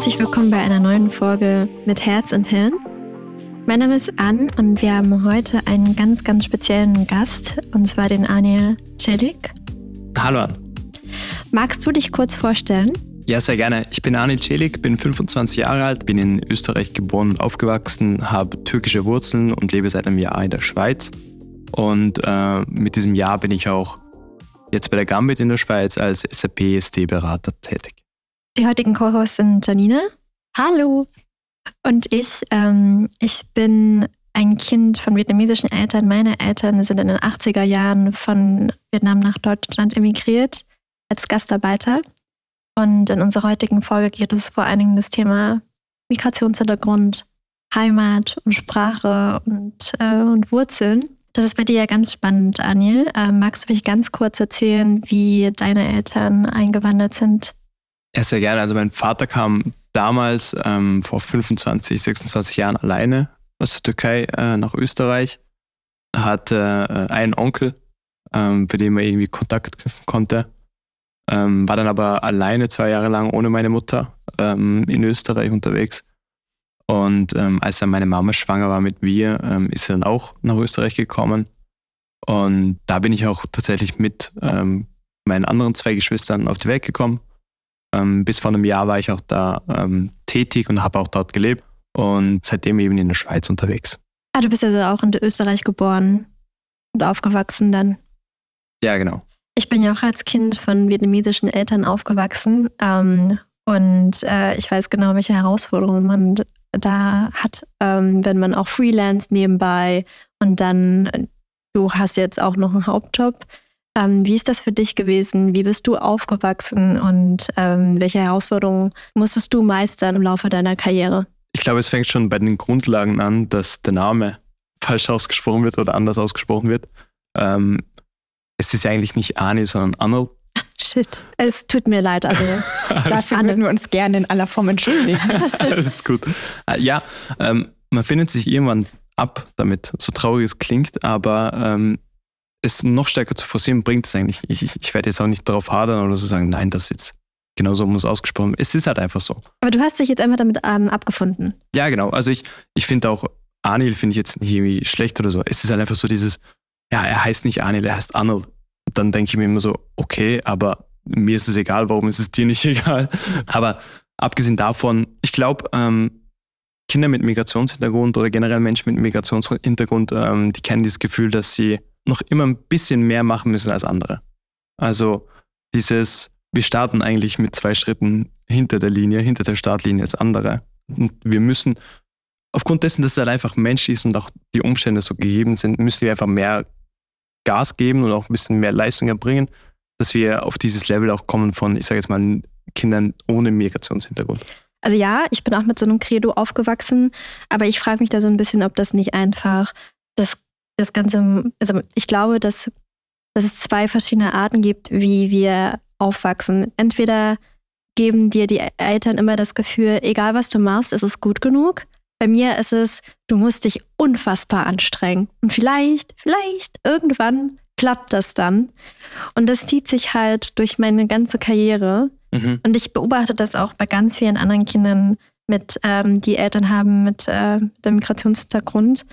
Herzlich willkommen bei einer neuen Folge mit Herz und Hirn. Mein Name ist Ann und wir haben heute einen ganz, ganz speziellen Gast, und zwar den Anja Celik. Hallo Ann. Magst du dich kurz vorstellen? Ja, sehr gerne. Ich bin Arne Celik, bin 25 Jahre alt, bin in Österreich geboren und aufgewachsen, habe türkische Wurzeln und lebe seit einem Jahr in der Schweiz. Und äh, mit diesem Jahr bin ich auch jetzt bei der Gambit in der Schweiz als SAP-SD-Berater tätig. Die heutigen Co-Hosts sind Janine. Hallo. Und ich. Ähm, ich bin ein Kind von vietnamesischen Eltern. Meine Eltern sind in den 80er Jahren von Vietnam nach Deutschland emigriert als Gastarbeiter. Und in unserer heutigen Folge geht es vor allen Dingen um das Thema Migrationshintergrund, Heimat und Sprache und, äh, und Wurzeln. Das ist bei dir ja ganz spannend, Anil. Äh, magst du mich ganz kurz erzählen, wie deine Eltern eingewandert sind? Ja, sehr gerne. Also mein Vater kam damals ähm, vor 25, 26 Jahren alleine aus der Türkei äh, nach Österreich. Er hatte äh, einen Onkel, ähm, bei dem er irgendwie Kontakt knüpfen konnte. Ähm, war dann aber alleine zwei Jahre lang ohne meine Mutter ähm, in Österreich unterwegs. Und ähm, als dann meine Mama schwanger war mit mir, ähm, ist sie dann auch nach Österreich gekommen. Und da bin ich auch tatsächlich mit meinen anderen zwei Geschwistern auf die Welt gekommen. Ähm, bis vor einem Jahr war ich auch da tätig und habe auch dort gelebt und seitdem eben in der Schweiz unterwegs. Ah, du bist also auch in Österreich geboren und aufgewachsen dann? Ja, genau. Ich bin ja auch als Kind von vietnamesischen Eltern aufgewachsen ähm, und äh, ich weiß genau, welche Herausforderungen man da hat, ähm, wenn man auch freelance nebenbei und dann, du hast jetzt auch noch einen Hauptjob. Ähm, wie ist das für dich gewesen? Wie bist du aufgewachsen und ähm, welche Herausforderungen musstest du meistern im Laufe deiner Karriere? Ich glaube, es fängt schon bei den Grundlagen an, dass der Name falsch ausgesprochen wird oder anders ausgesprochen wird. Ähm, es ist ja eigentlich nicht Ani, sondern Arnold. Shit, es tut mir leid, also dafür würden wir uns gerne in aller Form entschuldigen. Alles gut. Äh, ja, ähm, man findet sich irgendwann ab damit, so traurig es klingt, aber ähm, es noch stärker zu forcieren bringt es eigentlich. Ich, ich, ich werde jetzt auch nicht darauf hadern oder so sagen, nein, das jetzt genau so muss ausgesprochen. Es ist halt einfach so. Aber du hast dich jetzt einfach damit ähm, abgefunden. Ja, genau. Also ich, ich finde auch, Anil finde ich jetzt nicht irgendwie schlecht oder so. Es ist halt einfach so dieses, ja, er heißt nicht Anil, er heißt Arnold. Und dann denke ich mir immer so, okay, aber mir ist es egal, warum ist es dir nicht egal? Aber abgesehen davon, ich glaube, ähm, Kinder mit Migrationshintergrund oder generell Menschen mit Migrationshintergrund, ähm, die kennen dieses Gefühl, dass sie noch immer ein bisschen mehr machen müssen als andere. Also dieses, wir starten eigentlich mit zwei Schritten hinter der Linie, hinter der Startlinie als andere. Und wir müssen, aufgrund dessen, dass es halt einfach menschlich ist und auch die Umstände so gegeben sind, müssen wir einfach mehr Gas geben und auch ein bisschen mehr Leistung erbringen, dass wir auf dieses Level auch kommen von, ich sage jetzt mal, Kindern ohne Migrationshintergrund. Also ja, ich bin auch mit so einem Credo aufgewachsen, aber ich frage mich da so ein bisschen, ob das nicht einfach das, das Ganze, also ich glaube, dass, dass es zwei verschiedene Arten gibt, wie wir aufwachsen. Entweder geben dir die Eltern immer das Gefühl, egal was du machst, ist es gut genug. Bei mir ist es, du musst dich unfassbar anstrengen. Und vielleicht, vielleicht irgendwann klappt das dann. Und das zieht sich halt durch meine ganze Karriere. Mhm. Und ich beobachte das auch bei ganz vielen anderen Kindern, mit, ähm, die Eltern haben mit, äh, mit dem Migrationshintergrund,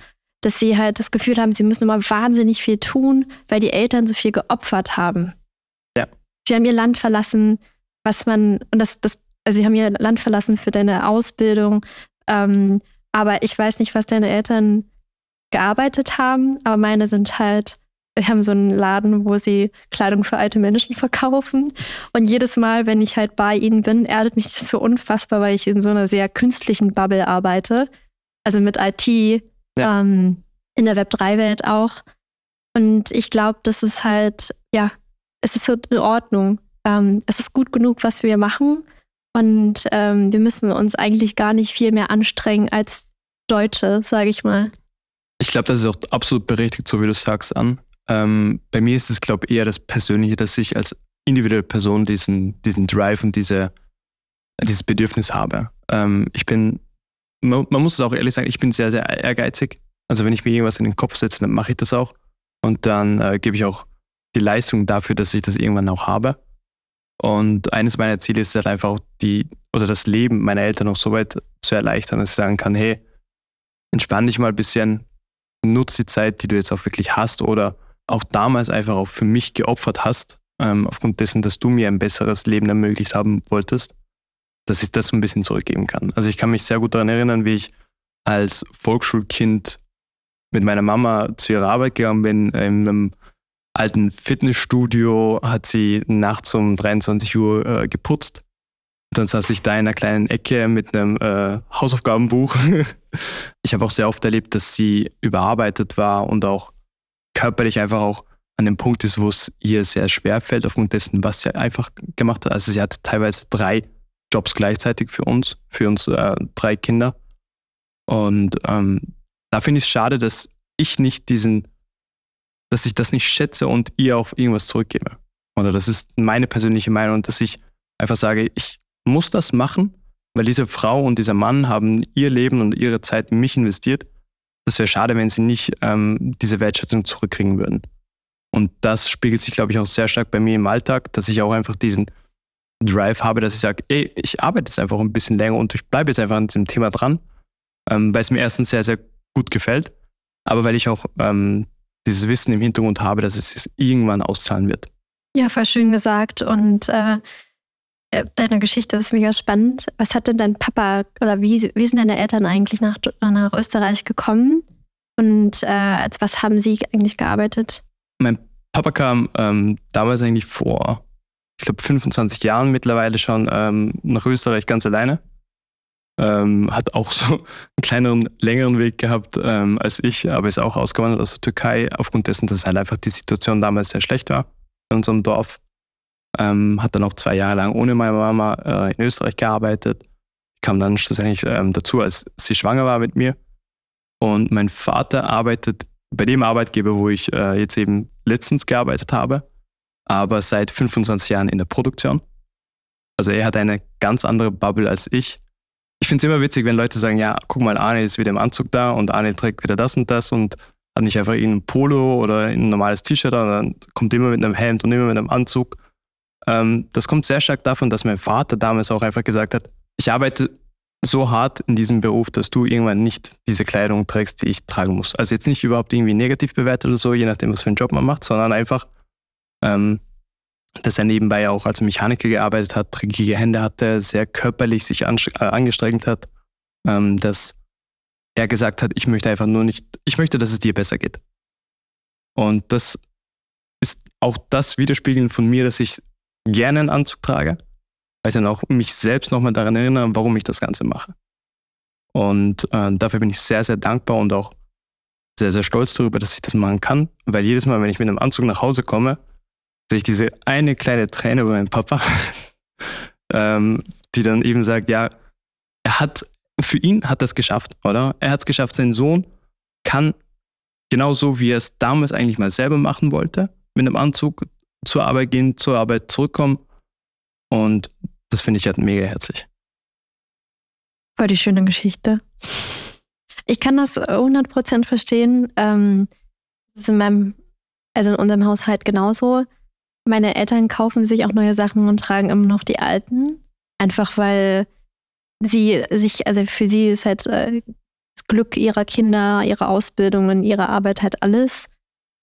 dass sie halt das Gefühl haben, sie müssen immer wahnsinnig viel tun, weil die Eltern so viel geopfert haben. Ja. Sie haben ihr Land verlassen, was man, und das, das, also sie haben ihr Land verlassen für deine Ausbildung, ähm, aber ich weiß nicht, was deine Eltern gearbeitet haben, aber meine sind halt, wir haben so einen Laden, wo sie Kleidung für alte Menschen verkaufen. Und jedes Mal, wenn ich halt bei ihnen bin, erdet mich das so unfassbar, weil ich in so einer sehr künstlichen Bubble arbeite. Also mit IT, ja. ähm, in der Web3-Welt auch. Und ich glaube, das ist halt, ja, es ist so in Ordnung. Ähm, es ist gut genug, was wir machen. Und ähm, wir müssen uns eigentlich gar nicht viel mehr anstrengen als Deutsche, sage ich mal. Ich glaube, das ist auch absolut berechtigt, so wie du sagst, an. Ähm, bei mir ist es, glaube ich, eher das Persönliche, dass ich als individuelle Person diesen, diesen Drive und diese, dieses Bedürfnis habe. Ähm, ich bin, man, man, muss es auch ehrlich sagen, ich bin sehr, sehr ehrgeizig. Also wenn ich mir irgendwas in den Kopf setze, dann mache ich das auch. Und dann äh, gebe ich auch die Leistung dafür, dass ich das irgendwann auch habe. Und eines meiner Ziele ist halt einfach auch die, oder das Leben meiner Eltern noch so weit zu erleichtern, dass ich sagen kann, hey, entspann dich mal ein bisschen, nutze die Zeit, die du jetzt auch wirklich hast oder auch damals einfach auch für mich geopfert hast, ähm, aufgrund dessen, dass du mir ein besseres Leben ermöglicht haben wolltest, dass ich das so ein bisschen zurückgeben kann. Also ich kann mich sehr gut daran erinnern, wie ich als Volksschulkind mit meiner Mama zu ihrer Arbeit gegangen bin, in einem alten Fitnessstudio, hat sie nachts um 23 Uhr äh, geputzt. Dann saß ich da in einer kleinen Ecke mit einem äh, Hausaufgabenbuch. ich habe auch sehr oft erlebt, dass sie überarbeitet war und auch körperlich einfach auch an dem Punkt ist, wo es ihr sehr schwer fällt, aufgrund dessen, was sie einfach gemacht hat. Also sie hatte teilweise drei Jobs gleichzeitig für uns, für uns äh, drei Kinder. Und ähm, da finde ich es schade, dass ich nicht diesen, dass ich das nicht schätze und ihr auch irgendwas zurückgebe. Oder das ist meine persönliche Meinung, dass ich einfach sage, ich muss das machen, weil diese Frau und dieser Mann haben ihr Leben und ihre Zeit in mich investiert. Das wäre schade, wenn sie nicht ähm, diese Wertschätzung zurückkriegen würden. Und das spiegelt sich, glaube ich, auch sehr stark bei mir im Alltag, dass ich auch einfach diesen Drive habe, dass ich sage, ey, ich arbeite jetzt einfach ein bisschen länger und ich bleibe jetzt einfach an diesem Thema dran, ähm, weil es mir erstens sehr, sehr gut gefällt, aber weil ich auch ähm, dieses Wissen im Hintergrund habe, dass es irgendwann auszahlen wird. Ja, voll schön gesagt und äh, äh, deine Geschichte ist mega spannend. Was hat denn dein Papa oder wie, wie sind deine Eltern eigentlich nach, nach Österreich gekommen und äh, als was haben sie eigentlich gearbeitet? Mein Papa kam ähm, damals eigentlich vor, ich glaube, 25 Jahren mittlerweile schon ähm, nach Österreich ganz alleine. Ähm, hat auch so einen kleineren, längeren Weg gehabt ähm, als ich, aber ist auch ausgewandert aus der Türkei, aufgrund dessen, dass halt einfach die Situation damals sehr schlecht war in unserem Dorf. Ähm, hat dann auch zwei Jahre lang ohne meine Mama äh, in Österreich gearbeitet. Kam dann schlussendlich ähm, dazu, als sie schwanger war mit mir. Und mein Vater arbeitet bei dem Arbeitgeber, wo ich äh, jetzt eben letztens gearbeitet habe, aber seit 25 Jahren in der Produktion. Also er hat eine ganz andere Bubble als ich. Ich finde es immer witzig, wenn Leute sagen, ja, guck mal, Arne ist wieder im Anzug da und Arne trägt wieder das und das und hat nicht einfach ein Polo oder ein normales T-Shirt, sondern kommt immer mit einem Hemd und immer mit einem Anzug. Ähm, das kommt sehr stark davon, dass mein Vater damals auch einfach gesagt hat, ich arbeite so hart in diesem Beruf, dass du irgendwann nicht diese Kleidung trägst, die ich tragen muss. Also jetzt nicht überhaupt irgendwie negativ bewertet oder so, je nachdem, was für einen Job man macht, sondern einfach, ähm, dass er nebenbei auch als Mechaniker gearbeitet hat, dreckige Hände hatte, sehr körperlich sich äh, angestrengt hat, ähm, dass er gesagt hat, ich möchte einfach nur nicht, ich möchte, dass es dir besser geht. Und das ist auch das Widerspiegeln von mir, dass ich gerne einen Anzug trage, weil ich dann auch mich selbst nochmal daran erinnere, warum ich das Ganze mache. Und äh, dafür bin ich sehr, sehr dankbar und auch sehr, sehr stolz darüber, dass ich das machen kann, weil jedes Mal, wenn ich mit einem Anzug nach Hause komme, sehe ich diese eine kleine Träne bei meinem Papa, ähm, die dann eben sagt, ja, er hat, für ihn hat das geschafft, oder? Er hat es geschafft, sein Sohn kann genauso, wie er es damals eigentlich mal selber machen wollte, mit einem Anzug zur Arbeit gehen, zur Arbeit zurückkommen. Und das finde ich halt mega herzlich. Voll die schöne Geschichte. Ich kann das 100% verstehen. Ähm, das ist in meinem, also in unserem Haushalt genauso. Meine Eltern kaufen sich auch neue Sachen und tragen immer noch die alten. Einfach weil sie sich, also für sie ist halt äh, das Glück ihrer Kinder, ihre Ausbildung und ihre Arbeit halt alles.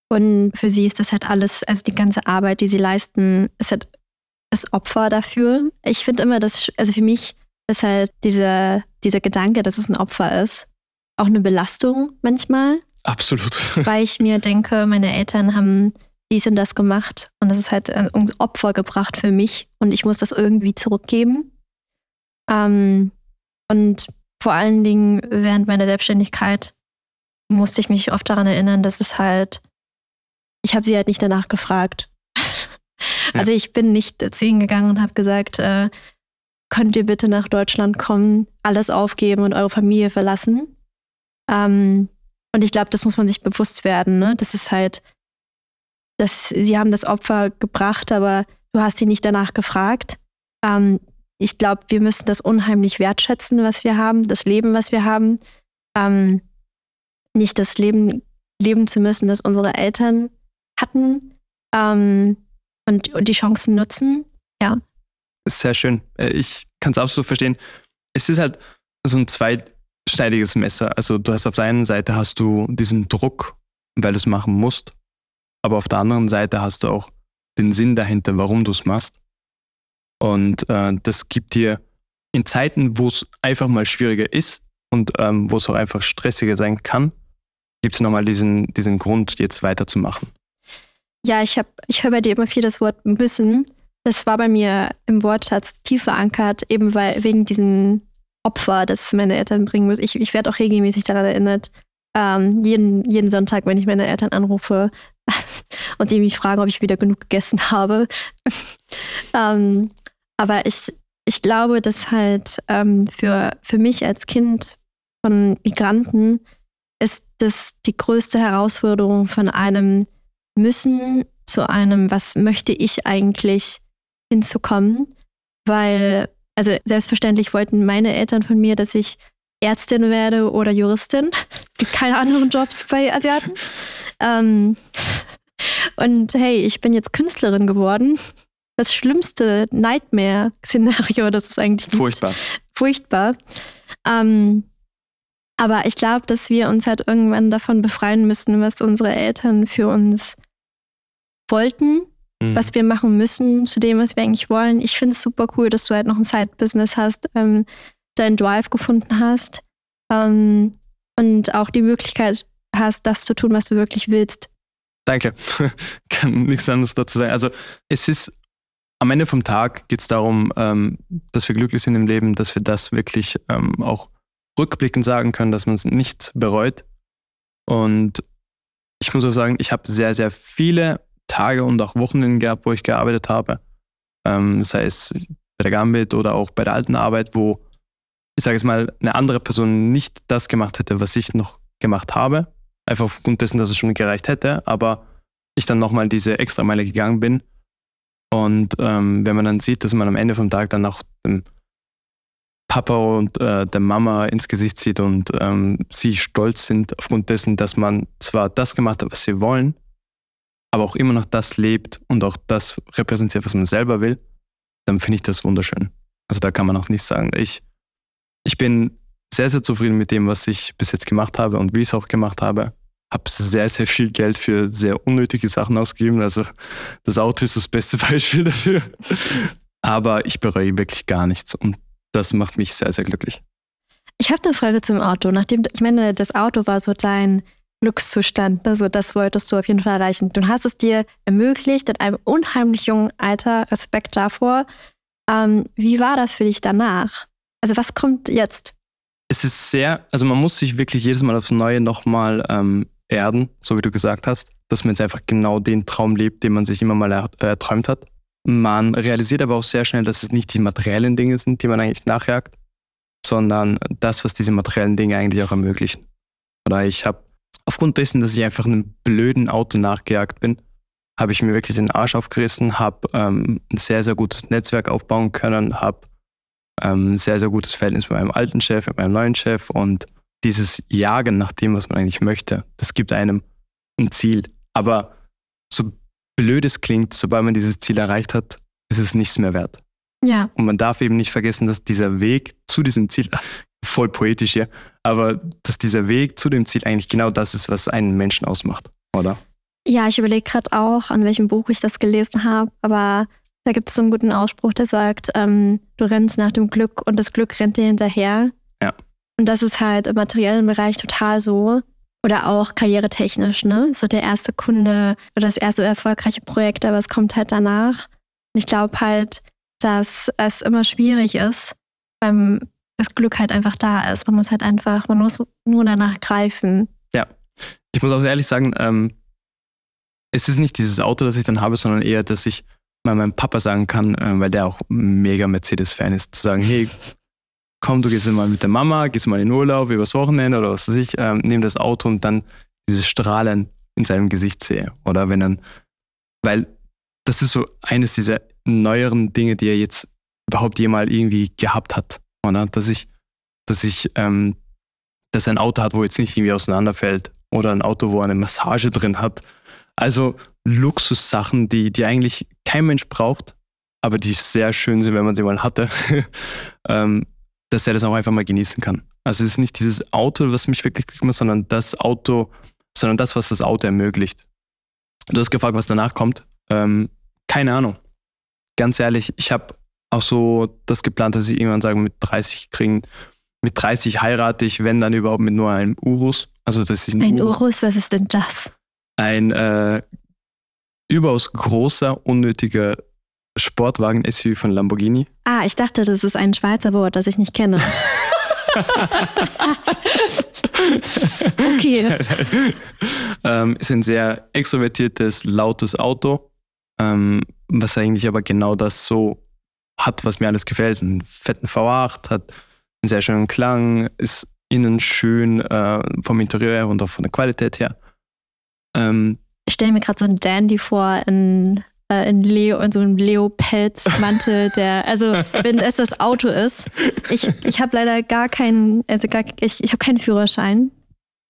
Und für sie ist das halt alles, also die ganze Arbeit, die sie leisten, ist halt das Opfer dafür. Ich finde immer, dass, also für mich ist halt dieser, dieser Gedanke, dass es ein Opfer ist, auch eine Belastung manchmal. Absolut. Weil ich mir denke, meine Eltern haben dies und das gemacht und das ist halt ein Opfer gebracht für mich und ich muss das irgendwie zurückgeben. Ähm, und vor allen Dingen während meiner Selbstständigkeit musste ich mich oft daran erinnern, dass es halt ich habe sie halt nicht danach gefragt. also ich bin nicht zu ihnen gegangen und habe gesagt, äh, könnt ihr bitte nach Deutschland kommen, alles aufgeben und eure Familie verlassen. Ähm, und ich glaube, das muss man sich bewusst werden. Ne? Das ist halt, dass sie haben das Opfer gebracht, aber du hast sie nicht danach gefragt. Ähm, ich glaube, wir müssen das unheimlich wertschätzen, was wir haben, das Leben, was wir haben. Ähm, nicht das Leben leben zu müssen, das unsere Eltern hatten ähm, und, und die Chancen nutzen. Ja. Sehr schön. Äh, ich kann es absolut verstehen. Es ist halt so ein zweischneidiges Messer. Also du hast auf der einen Seite hast du diesen Druck, weil du es machen musst, aber auf der anderen Seite hast du auch den Sinn dahinter, warum du es machst. Und äh, das gibt dir in Zeiten, wo es einfach mal schwieriger ist und ähm, wo es auch einfach stressiger sein kann, gibt es nochmal diesen, diesen Grund, jetzt weiterzumachen. Ja, ich, ich höre bei dir immer viel das Wort müssen. Das war bei mir im Wortschatz tief verankert, eben weil wegen diesem Opfer, das meine Eltern bringen müssen. Ich, ich werde auch regelmäßig daran erinnert, ähm, jeden, jeden Sonntag, wenn ich meine Eltern anrufe und die mich fragen, ob ich wieder genug gegessen habe. ähm, aber ich, ich glaube, dass halt ähm, für, für mich als Kind von Migranten ist das die größte Herausforderung von einem Müssen zu einem, was möchte ich eigentlich hinzukommen. Weil, also selbstverständlich wollten meine Eltern von mir, dass ich Ärztin werde oder Juristin. Es gibt keine anderen Jobs bei Asiaten. Ähm, und hey, ich bin jetzt Künstlerin geworden das schlimmste Nightmare-Szenario, das ist eigentlich gibt. Furchtbar. Furchtbar. Ähm, aber ich glaube, dass wir uns halt irgendwann davon befreien müssen, was unsere Eltern für uns wollten, mhm. was wir machen müssen, zu dem, was wir eigentlich wollen. Ich finde es super cool, dass du halt noch ein Side-Business hast, ähm, deinen Drive gefunden hast ähm, und auch die Möglichkeit hast, das zu tun, was du wirklich willst. Danke. Kann nichts anderes dazu sagen. Also es ist am Ende vom Tag geht es darum, ähm, dass wir glücklich sind im Leben, dass wir das wirklich ähm, auch rückblickend sagen können, dass man es nicht bereut. Und ich muss auch sagen, ich habe sehr, sehr viele Tage und auch Wochenenden gehabt, wo ich gearbeitet habe. Ähm, sei es bei der Gambit oder auch bei der alten Arbeit, wo ich sage es mal, eine andere Person nicht das gemacht hätte, was ich noch gemacht habe. Einfach aufgrund dessen, dass es schon gereicht hätte, aber ich dann nochmal diese extra Meile gegangen bin und ähm, wenn man dann sieht, dass man am Ende vom Tag dann auch dem Papa und äh, der Mama ins Gesicht sieht und ähm, sie stolz sind aufgrund dessen, dass man zwar das gemacht hat, was sie wollen, aber auch immer noch das lebt und auch das repräsentiert, was man selber will, dann finde ich das wunderschön. Also da kann man auch nichts sagen. Ich, ich bin sehr, sehr zufrieden mit dem, was ich bis jetzt gemacht habe und wie ich es auch gemacht habe habe sehr, sehr viel Geld für sehr unnötige Sachen ausgegeben. Also das Auto ist das beste Beispiel dafür. Aber ich bereue wirklich gar nichts und das macht mich sehr, sehr glücklich. Ich habe eine Frage zum Auto. Nachdem, ich meine, das Auto war so dein Glückszustand, also das wolltest du auf jeden Fall erreichen. Du hast es dir ermöglicht in einem unheimlich jungen Alter, Respekt davor. Ähm, wie war das für dich danach? Also was kommt jetzt? Es ist sehr, also man muss sich wirklich jedes Mal aufs Neue nochmal ähm, erden, so wie du gesagt hast, dass man jetzt einfach genau den Traum lebt, den man sich immer mal er erträumt hat. Man realisiert aber auch sehr schnell, dass es nicht die materiellen Dinge sind, die man eigentlich nachjagt, sondern das, was diese materiellen Dinge eigentlich auch ermöglichen. Oder ich habe aufgrund dessen, dass ich einfach einem blöden Auto nachgejagt bin, habe ich mir wirklich den Arsch aufgerissen, habe ähm, ein sehr, sehr gutes Netzwerk aufbauen können, habe ähm, ein sehr, sehr gutes Verhältnis mit meinem alten Chef, mit meinem neuen Chef und dieses Jagen nach dem, was man eigentlich möchte, das gibt einem ein Ziel. Aber so blöd es klingt, sobald man dieses Ziel erreicht hat, ist es nichts mehr wert. Ja. Und man darf eben nicht vergessen, dass dieser Weg zu diesem Ziel, voll poetisch hier, aber dass dieser Weg zu dem Ziel eigentlich genau das ist, was einen Menschen ausmacht, oder? Ja, ich überlege gerade auch, an welchem Buch ich das gelesen habe, aber da gibt es so einen guten Ausspruch, der sagt, ähm, du rennst nach dem Glück und das Glück rennt dir hinterher. Ja. Und das ist halt im materiellen Bereich total so. Oder auch karrieretechnisch, ne? So der erste Kunde oder das erste erfolgreiche Projekt, aber es kommt halt danach. Und ich glaube halt, dass es immer schwierig ist, beim das Glück halt einfach da ist. Man muss halt einfach, man muss nur danach greifen. Ja. Ich muss auch ehrlich sagen, ähm, es ist nicht dieses Auto, das ich dann habe, sondern eher, dass ich mal meinem Papa sagen kann, äh, weil der auch mega Mercedes-Fan ist, zu sagen, hey, komm, du gehst mal mit der Mama, gehst mal in Urlaub übers Wochenende oder was weiß ich, ähm, nimm das Auto und dann dieses Strahlen in seinem Gesicht sehe. Oder wenn dann, weil das ist so eines dieser neueren Dinge, die er jetzt überhaupt jemals irgendwie gehabt hat. Oder? Dass ich, dass ich, ähm, dass er ein Auto hat, wo jetzt nicht irgendwie auseinanderfällt. Oder ein Auto, wo er eine Massage drin hat. Also Luxussachen, die, die eigentlich kein Mensch braucht, aber die sehr schön sind, wenn man sie mal hatte, ähm, dass er das auch einfach mal genießen kann. Also es ist nicht dieses Auto, was mich wirklich glücklich macht, sondern das Auto, sondern das, was das Auto ermöglicht. Du hast gefragt, was danach kommt. Ähm, keine Ahnung. Ganz ehrlich, ich habe auch so das geplant, dass ich irgendwann sage, mit 30 kriegen, mit 30 heirate ich, wenn dann überhaupt mit nur einem Urus. Also das ist ein, ein Urus. Urus, was ist denn das? Ein äh, überaus großer, unnötiger Sportwagen-SUV von Lamborghini. Ah, ich dachte, das ist ein Schweizer Wort, das ich nicht kenne. okay. ähm, ist ein sehr extrovertiertes, lautes Auto, ähm, was eigentlich aber genau das so hat, was mir alles gefällt. Einen fetten V8, hat einen sehr schönen Klang, ist innen schön äh, vom Interieur her und auch von der Qualität her. Ähm, stelle mir gerade so einen Dandy vor in, äh, in Leo, in so einem Leo-Pelzmantel, der, also wenn es das Auto ist. Ich, ich habe leider gar keinen, also gar, ich, ich habe keinen Führerschein.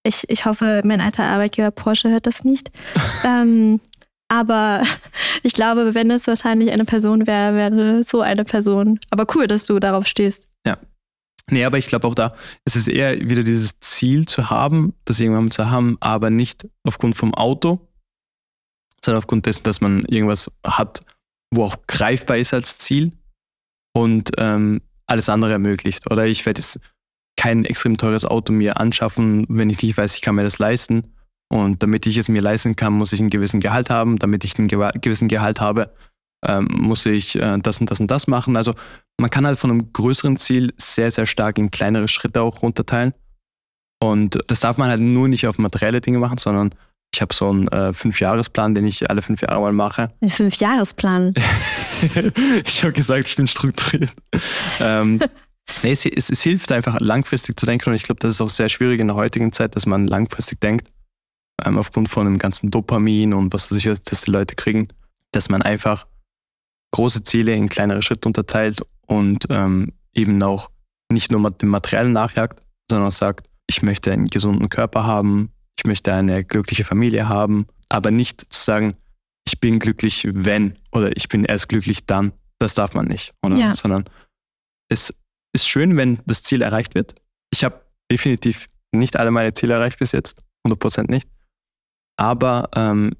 Ich, ich hoffe, mein alter Arbeitgeber Porsche hört das nicht. ähm, aber ich glaube, wenn es wahrscheinlich eine Person wäre, wäre so eine Person. Aber cool, dass du darauf stehst. Ja. Nee, aber ich glaube auch da, es ist eher wieder dieses Ziel zu haben, das irgendwann zu haben, aber nicht aufgrund vom Auto, sondern aufgrund dessen, dass man irgendwas hat, wo auch greifbar ist als Ziel und ähm, alles andere ermöglicht. Oder ich werde jetzt kein extrem teures Auto mir anschaffen, wenn ich nicht weiß, ich kann mir das leisten. Und damit ich es mir leisten kann, muss ich einen gewissen Gehalt haben. Damit ich einen gewissen Gehalt habe, ähm, muss ich äh, das und das und das machen. Also man kann halt von einem größeren Ziel sehr, sehr stark in kleinere Schritte auch runterteilen. Und das darf man halt nur nicht auf materielle Dinge machen, sondern ich habe so einen äh, Fünfjahresplan, den ich alle fünf Jahre mal mache. Ein Fünfjahresplan? ich habe gesagt, ich bin strukturiert. ähm, nee, es, es, es, hilft einfach langfristig zu denken und ich glaube, das ist auch sehr schwierig in der heutigen Zeit, dass man langfristig denkt, ähm, aufgrund von dem ganzen Dopamin und was weiß ich, was die Leute kriegen, dass man einfach große Ziele in kleinere Schritte unterteilt und ähm, eben auch nicht nur dem Material nachjagt, sondern sagt, ich möchte einen gesunden Körper haben, ich möchte eine glückliche Familie haben, aber nicht zu sagen, ich bin glücklich, wenn oder ich bin erst glücklich dann. Das darf man nicht, ja. sondern es ist schön, wenn das Ziel erreicht wird. Ich habe definitiv nicht alle meine Ziele erreicht bis jetzt, 100% nicht. Aber ähm,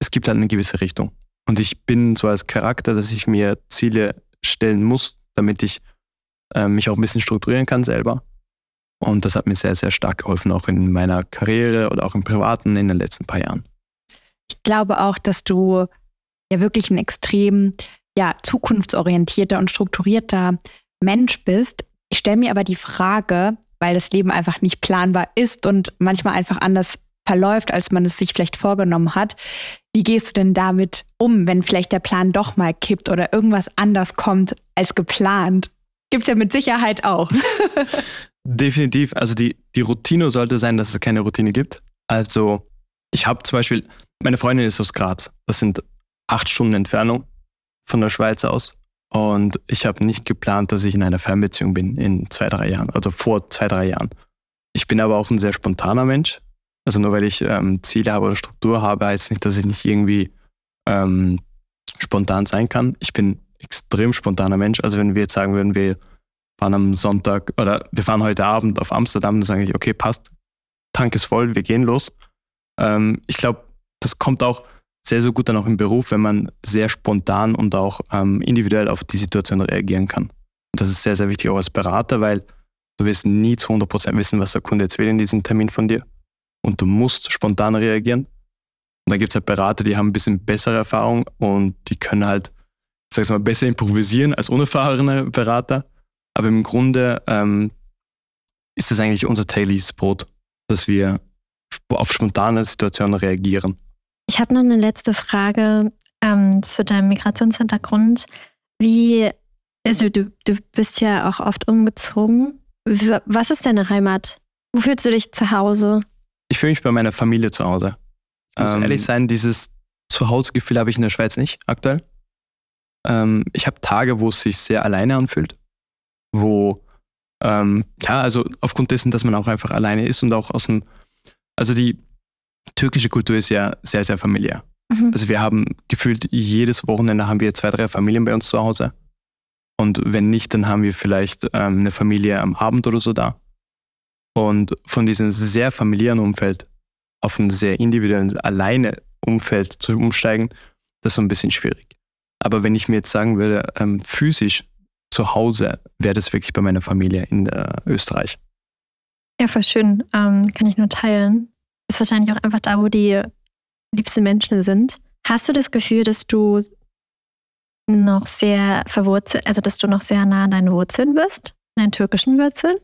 es gibt halt eine gewisse Richtung. Und ich bin so als Charakter, dass ich mir Ziele stellen muss, damit ich äh, mich auch ein bisschen strukturieren kann selber. Und das hat mir sehr, sehr stark geholfen, auch in meiner Karriere oder auch im Privaten in den letzten paar Jahren. Ich glaube auch, dass du ja wirklich ein extrem ja, zukunftsorientierter und strukturierter Mensch bist. Ich stelle mir aber die Frage, weil das Leben einfach nicht planbar ist und manchmal einfach anders verläuft, als man es sich vielleicht vorgenommen hat. Wie gehst du denn damit um, wenn vielleicht der Plan doch mal kippt oder irgendwas anders kommt als geplant? Gibt es ja mit Sicherheit auch. Definitiv. Also die, die Routine sollte sein, dass es keine Routine gibt. Also ich habe zum Beispiel, meine Freundin ist aus Graz. Das sind acht Stunden Entfernung von der Schweiz aus. Und ich habe nicht geplant, dass ich in einer Fernbeziehung bin in zwei, drei Jahren, also vor zwei, drei Jahren. Ich bin aber auch ein sehr spontaner Mensch. Also nur weil ich ähm, Ziele habe oder Struktur habe, heißt nicht, dass ich nicht irgendwie ähm, spontan sein kann. Ich bin extrem spontaner Mensch. Also wenn wir jetzt sagen würden, wir fahren am Sonntag oder wir fahren heute Abend auf Amsterdam, dann sage ich, okay, passt, Tank ist voll, wir gehen los. Ähm, ich glaube, das kommt auch sehr, sehr gut dann auch im Beruf, wenn man sehr spontan und auch ähm, individuell auf die Situation reagieren kann. Und das ist sehr, sehr wichtig auch als Berater, weil du wirst nie zu 100% wissen, was der Kunde jetzt will in diesem Termin von dir. Und du musst spontan reagieren. Und da gibt es halt Berater, die haben ein bisschen bessere Erfahrung und die können halt, ich sag's mal, besser improvisieren als unerfahrene Berater. Aber im Grunde ähm, ist das eigentlich unser tägliches Brot, dass wir auf spontane Situationen reagieren. Ich habe noch eine letzte Frage ähm, zu deinem Migrationshintergrund. Wie, also du, du bist ja auch oft umgezogen. Was ist deine Heimat? Wo fühlst du dich zu Hause? Ich fühle mich bei meiner Familie zu Hause. Ich muss ähm, ehrlich sein, dieses Zuhausegefühl habe ich in der Schweiz nicht aktuell. Ähm, ich habe Tage, wo es sich sehr alleine anfühlt wo, ähm, ja, also aufgrund dessen, dass man auch einfach alleine ist und auch aus dem, also die türkische Kultur ist ja sehr, sehr familiär. Mhm. Also wir haben gefühlt jedes Wochenende haben wir zwei, drei Familien bei uns zu Hause. Und wenn nicht, dann haben wir vielleicht ähm, eine Familie am Abend oder so da. Und von diesem sehr familiären Umfeld auf ein sehr individuelles, alleine Umfeld zu umsteigen, das ist so ein bisschen schwierig. Aber wenn ich mir jetzt sagen würde, ähm, physisch zu Hause, wäre das wirklich bei meiner Familie in äh, Österreich. Ja, voll schön. Ähm, kann ich nur teilen. Ist wahrscheinlich auch einfach da, wo die liebsten Menschen sind. Hast du das Gefühl, dass du noch sehr verwurzelt, also dass du noch sehr nah an deinen Wurzeln bist, deinen türkischen Wurzeln?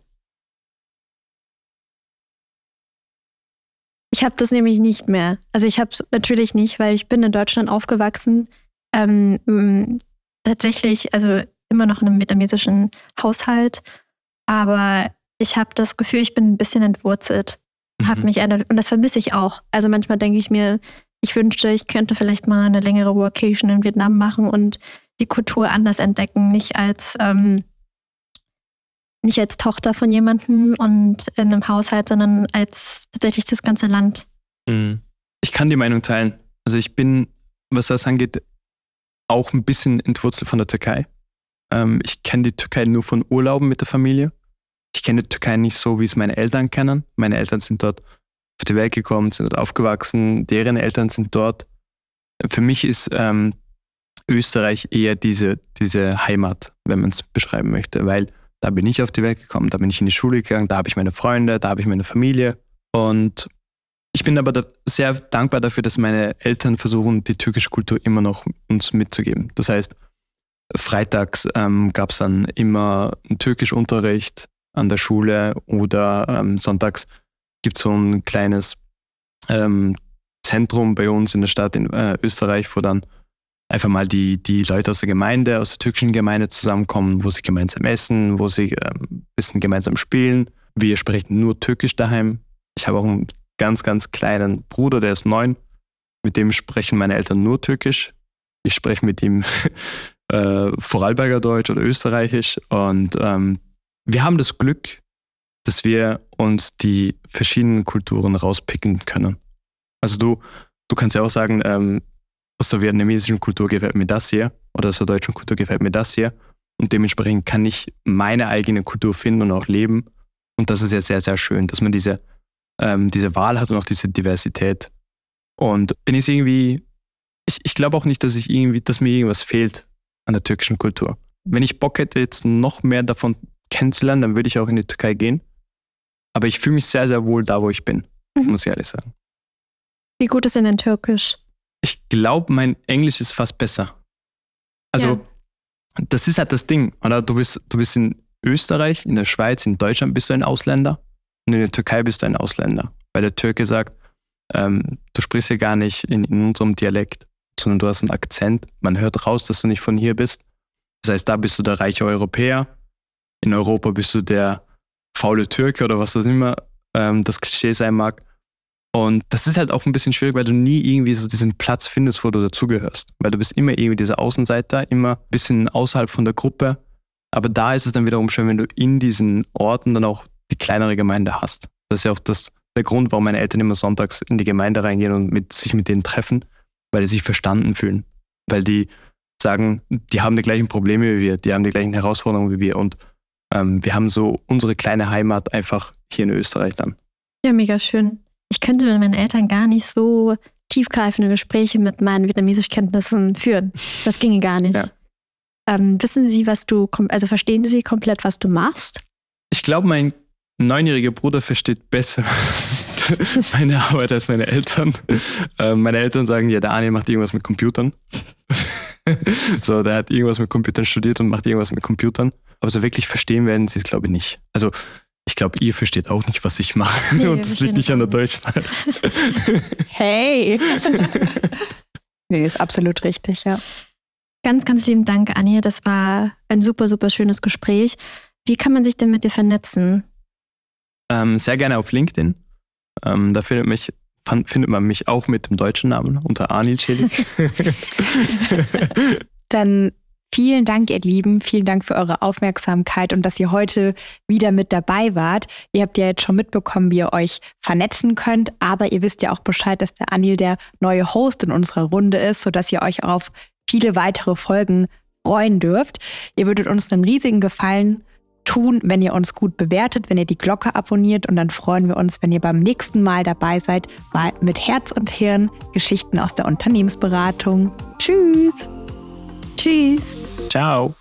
Ich habe das nämlich nicht mehr. Also ich habe es natürlich nicht, weil ich bin in Deutschland aufgewachsen. Ähm, tatsächlich, also immer noch in einem vietnamesischen Haushalt. Aber ich habe das Gefühl, ich bin ein bisschen entwurzelt. Mhm. Hab mich erinnert. Und das vermisse ich auch. Also manchmal denke ich mir, ich wünschte, ich könnte vielleicht mal eine längere Workation in Vietnam machen und die Kultur anders entdecken, nicht als ähm, nicht als Tochter von jemandem und in einem Haushalt, sondern als tatsächlich das ganze Land. Mhm. Ich kann die Meinung teilen. Also ich bin, was das angeht, auch ein bisschen entwurzelt von der Türkei. Ähm, ich kenne die Türkei nur von Urlauben mit der Familie. Ich kenne die Türkei nicht so, wie es meine Eltern kennen. Meine Eltern sind dort auf die Welt gekommen, sind dort aufgewachsen, deren Eltern sind dort. Für mich ist ähm, Österreich eher diese, diese Heimat, wenn man es beschreiben möchte, weil da bin ich auf die Welt gekommen, da bin ich in die Schule gegangen, da habe ich meine Freunde, da habe ich meine Familie. Und ich bin aber da sehr dankbar dafür, dass meine Eltern versuchen, die türkische Kultur immer noch uns mitzugeben. Das heißt, freitags ähm, gab es dann immer einen Türkischunterricht an der Schule oder ähm, sonntags gibt es so ein kleines ähm, Zentrum bei uns in der Stadt in äh, Österreich, wo dann einfach mal die, die Leute aus der Gemeinde, aus der türkischen Gemeinde zusammenkommen, wo sie gemeinsam essen, wo sie ein ähm, bisschen gemeinsam spielen. Wir sprechen nur Türkisch daheim. Ich habe auch einen ganz, ganz kleinen Bruder, der ist neun. Mit dem sprechen meine Eltern nur Türkisch. Ich spreche mit ihm äh, Vorarlberger Deutsch oder Österreichisch. Und ähm, wir haben das Glück, dass wir uns die verschiedenen Kulturen rauspicken können. Also du, du kannst ja auch sagen, ähm, aus der vietnamesischen Kultur gefällt mir das hier oder aus der deutschen Kultur gefällt mir das hier. Und dementsprechend kann ich meine eigene Kultur finden und auch leben. Und das ist ja sehr, sehr schön, dass man diese, ähm, diese Wahl hat und auch diese Diversität. Und bin ich irgendwie, ich, ich glaube auch nicht, dass ich irgendwie, dass mir irgendwas fehlt an der türkischen Kultur. Wenn ich Bock hätte, jetzt noch mehr davon kennenzulernen, dann würde ich auch in die Türkei gehen. Aber ich fühle mich sehr, sehr wohl da, wo ich bin, mhm. muss ich ehrlich sagen. Wie gut ist denn dein Türkisch? Ich glaube, mein Englisch ist fast besser. Also, ja. das ist halt das Ding. Oder du bist, du bist in Österreich, in der Schweiz, in Deutschland bist du ein Ausländer und in der Türkei bist du ein Ausländer. Weil der Türke sagt, ähm, du sprichst ja gar nicht in, in unserem Dialekt, sondern du hast einen Akzent. Man hört raus, dass du nicht von hier bist. Das heißt, da bist du der reiche Europäer. In Europa bist du der faule Türke oder was das immer ähm, das Klischee sein mag. Und das ist halt auch ein bisschen schwierig, weil du nie irgendwie so diesen Platz findest, wo du dazugehörst. Weil du bist immer irgendwie dieser Außenseiter, immer ein bisschen außerhalb von der Gruppe. Aber da ist es dann wiederum schön, wenn du in diesen Orten dann auch die kleinere Gemeinde hast. Das ist ja auch das, der Grund, warum meine Eltern immer sonntags in die Gemeinde reingehen und mit, sich mit denen treffen, weil die sich verstanden fühlen. Weil die sagen, die haben die gleichen Probleme wie wir, die haben die gleichen Herausforderungen wie wir. Und ähm, wir haben so unsere kleine Heimat einfach hier in Österreich dann. Ja, mega schön ich könnte mit meinen Eltern gar nicht so tiefgreifende Gespräche mit meinen Vietnamesischkenntnissen führen. Das ginge gar nicht. Ja. Ähm, wissen Sie, was du, also verstehen Sie komplett, was du machst? Ich glaube, mein neunjähriger Bruder versteht besser meine Arbeit als meine Eltern. Ähm, meine Eltern sagen, ja, der Daniel macht irgendwas mit Computern. so, der hat irgendwas mit Computern studiert und macht irgendwas mit Computern. Aber so wirklich verstehen werden sie es, glaube ich, nicht. Also ich glaube, ihr versteht auch nicht, was ich mache. Nee, und es liegt nicht an der Deutschsprache. hey! nee, ist absolut richtig, ja. Ganz, ganz lieben Dank, Anja. Das war ein super, super schönes Gespräch. Wie kann man sich denn mit dir vernetzen? Ähm, sehr gerne auf LinkedIn. Ähm, da findet, mich, findet man mich auch mit dem deutschen Namen unter Anil Celik. Dann Vielen Dank, ihr Lieben. Vielen Dank für eure Aufmerksamkeit und dass ihr heute wieder mit dabei wart. Ihr habt ja jetzt schon mitbekommen, wie ihr euch vernetzen könnt, aber ihr wisst ja auch Bescheid, dass der Anil der neue Host in unserer Runde ist, sodass ihr euch auf viele weitere Folgen freuen dürft. Ihr würdet uns einen riesigen Gefallen tun, wenn ihr uns gut bewertet, wenn ihr die Glocke abonniert und dann freuen wir uns, wenn ihr beim nächsten Mal dabei seid bei mit Herz und Hirn Geschichten aus der Unternehmensberatung. Tschüss. Tschüss. Ciao.